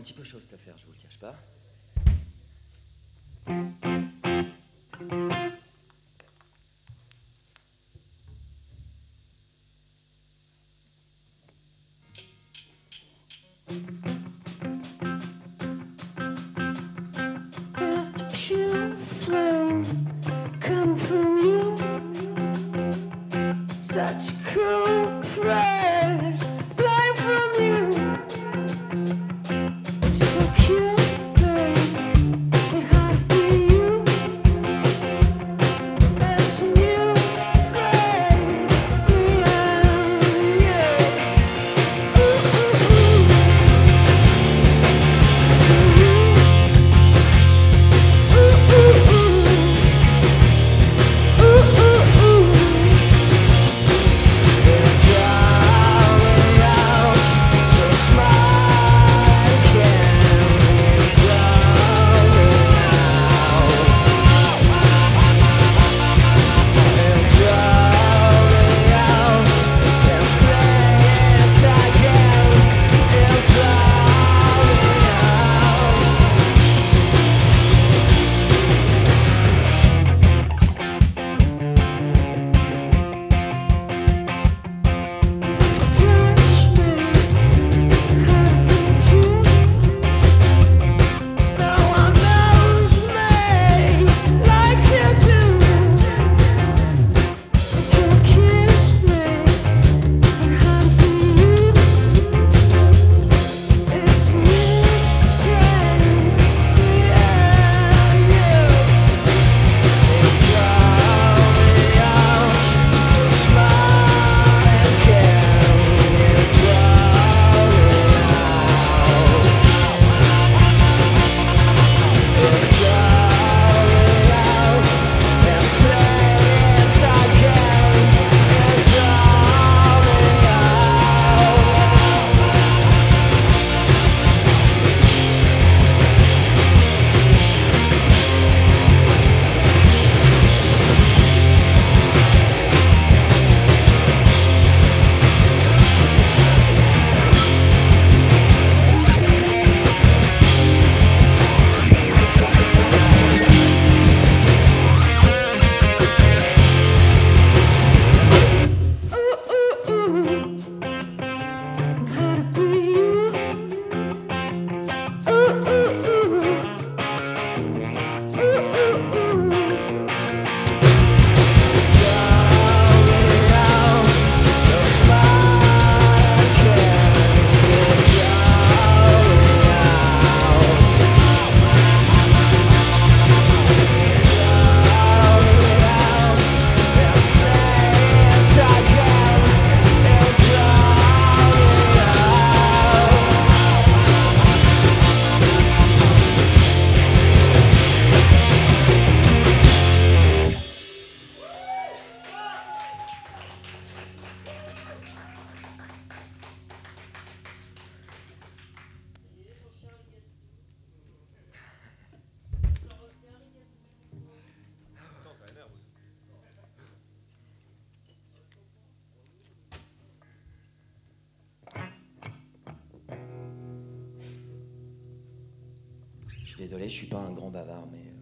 un petit peu chaud cette affaire, je vous le cache pas. Je suis désolé, je suis pas un grand bavard, mais. Euh,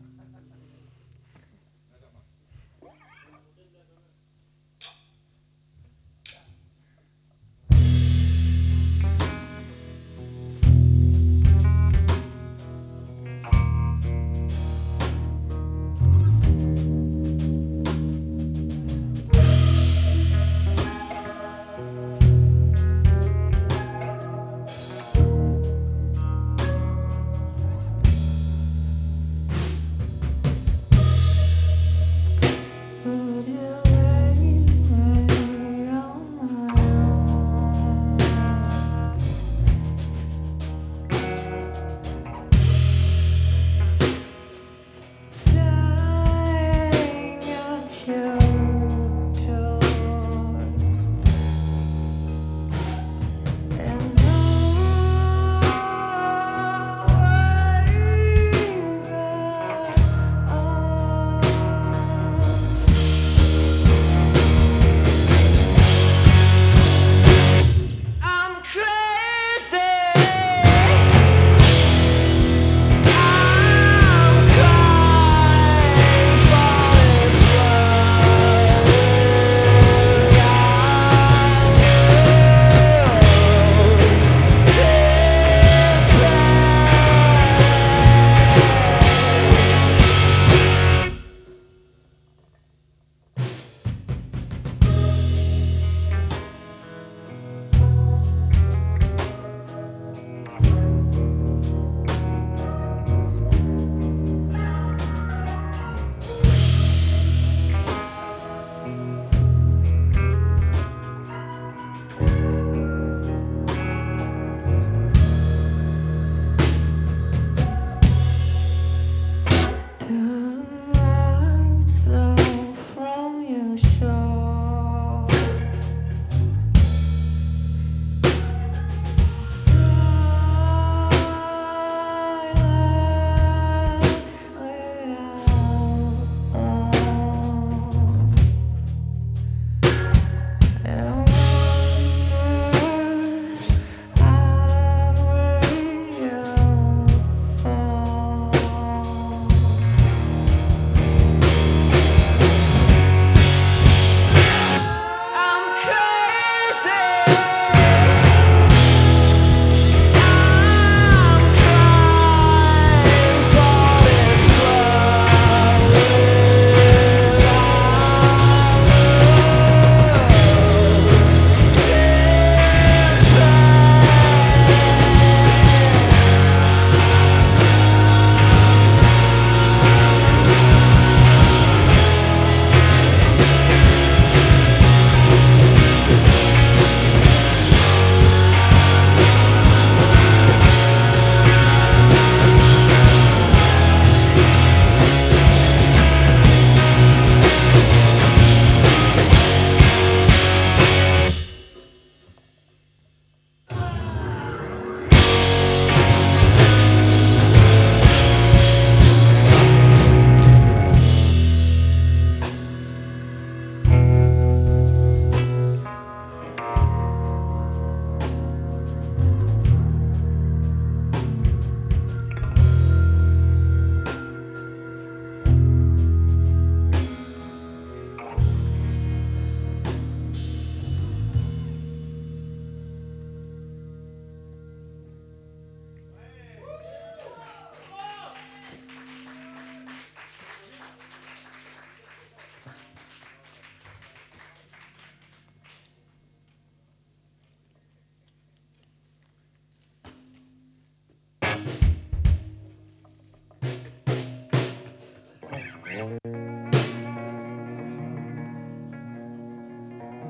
On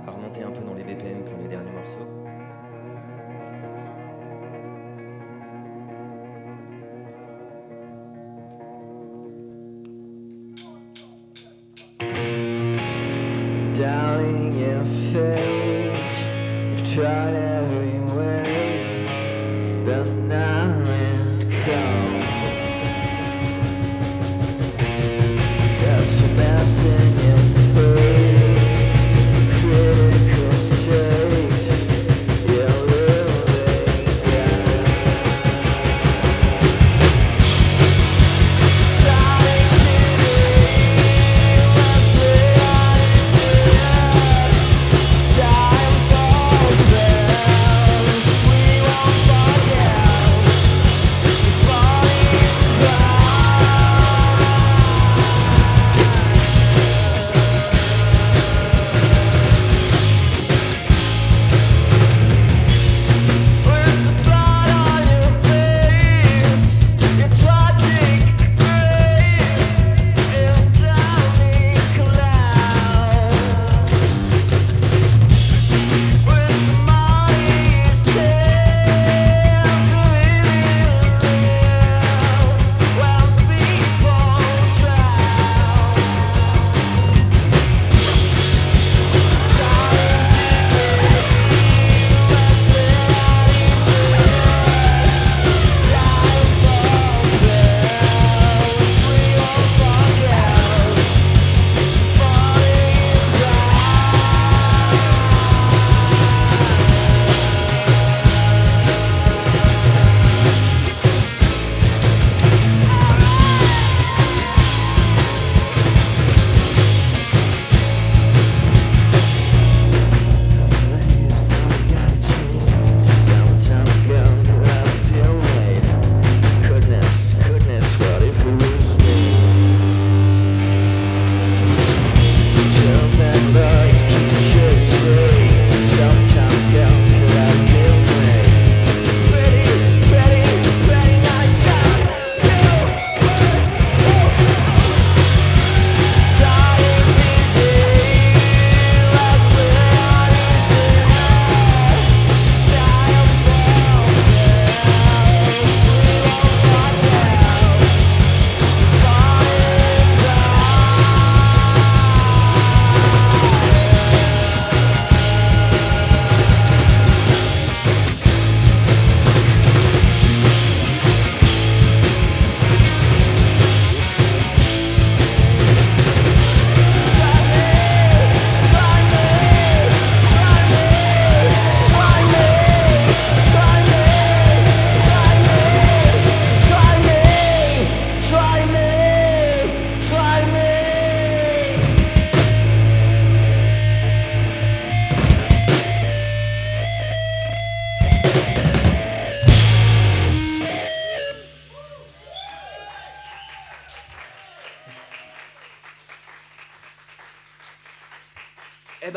va remonter un peu dans les BPM pour les derniers morceaux.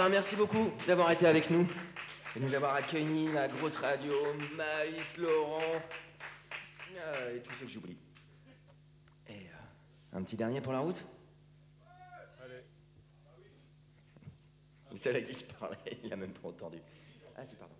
Ben, merci beaucoup d'avoir été avec nous. Et de nous avoir accueillis, la grosse radio, Maïs, Laurent, euh, et tous ceux que j'oublie. Et euh, un petit dernier pour la route? Le seul à qui je parlais, il a même pas entendu. Ah si, pardon.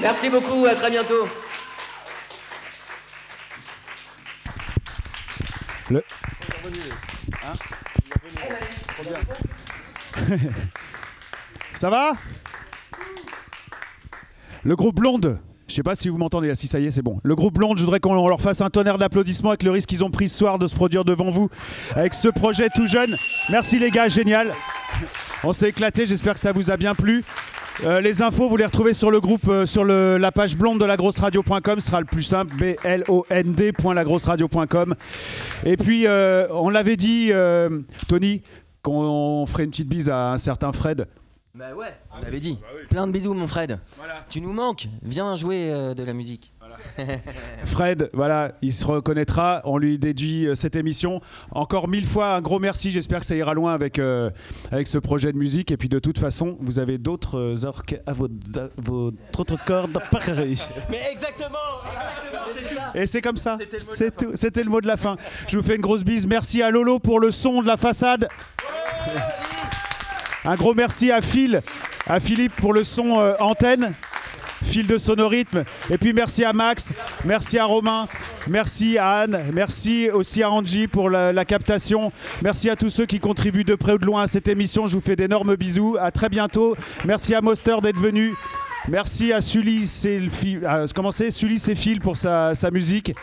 Merci beaucoup, à très bientôt. Le... Ça va? Le groupe Blonde. Je sais pas si vous m'entendez, ah, si ça y est, c'est bon. Le groupe Blonde, je voudrais qu'on leur fasse un tonnerre d'applaudissements avec le risque qu'ils ont pris ce soir de se produire devant vous avec ce projet tout jeune. Merci les gars, génial. On s'est éclaté, j'espère que ça vous a bien plu. Euh, les infos, vous les retrouvez sur le groupe, euh, sur le- la page blonde de lagrosseradio.com, ce sera le plus simple, b-l-o-n-d.lagrosseradio.com. Et puis, euh, on l'avait dit, Tony, qu'on ferait une petite bise à un certain Fred. Bah ouais, on l'avait dit. Plein de bisous, mon Fred. Tu nous manques. Viens jouer de la musique. Fred, voilà, il se reconnaîtra. On lui dédie euh, cette émission. Encore mille fois, un gros merci. J'espère que ça ira loin avec, euh, avec ce projet de musique. Et puis, de toute façon, vous avez d'autres euh, orques à votre, votre autre cordes. Mais exactement, c'est ça. Et c'est comme ça. C'était le mot de C'est tout. C'était le mot de la fin. Je vous fais une grosse bise. Merci à Lolo pour le son de la façade. Un gros merci à Phil, à Philippe pour le son euh, antenne. Fil de sonorythme. Et puis merci à Max, merci à Romain, merci à Anne, merci aussi à Angie pour la, captation. Merci à tous ceux qui contribuent de près ou de loin à cette émission. Je vous fais d'énormes bisous. À très bientôt. Merci à Moster d'être venu. Merci à Sully, c'est à- comment c'est? Sully c'est Phil pour sa musique.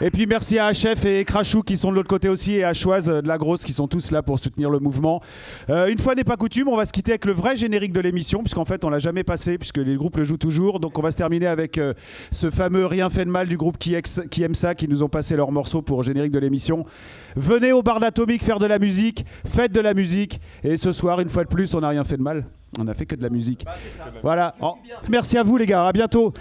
Et puis merci à HF et Crachou qui sont de l'autre côté aussi et à Choise euh, de la Grosse qui sont tous là pour soutenir le mouvement. Euh, une fois n'est pas coutume, on va se quitter avec le vrai générique de l'émission puisqu'en fait on l'a jamais passé puisque les groupes le jouent toujours. Donc on va se terminer avec euh, ce fameux Rien fait de mal du groupe qui, ex- qui aime ça, qui nous ont passé leur morceau pour générique de l'émission. Venez au bar d'Atomique faire de la musique, faites de la musique et ce soir une fois de plus on n'a rien fait de mal. On a fait que de la musique. Voilà. Oh, merci à vous les gars, à bientôt.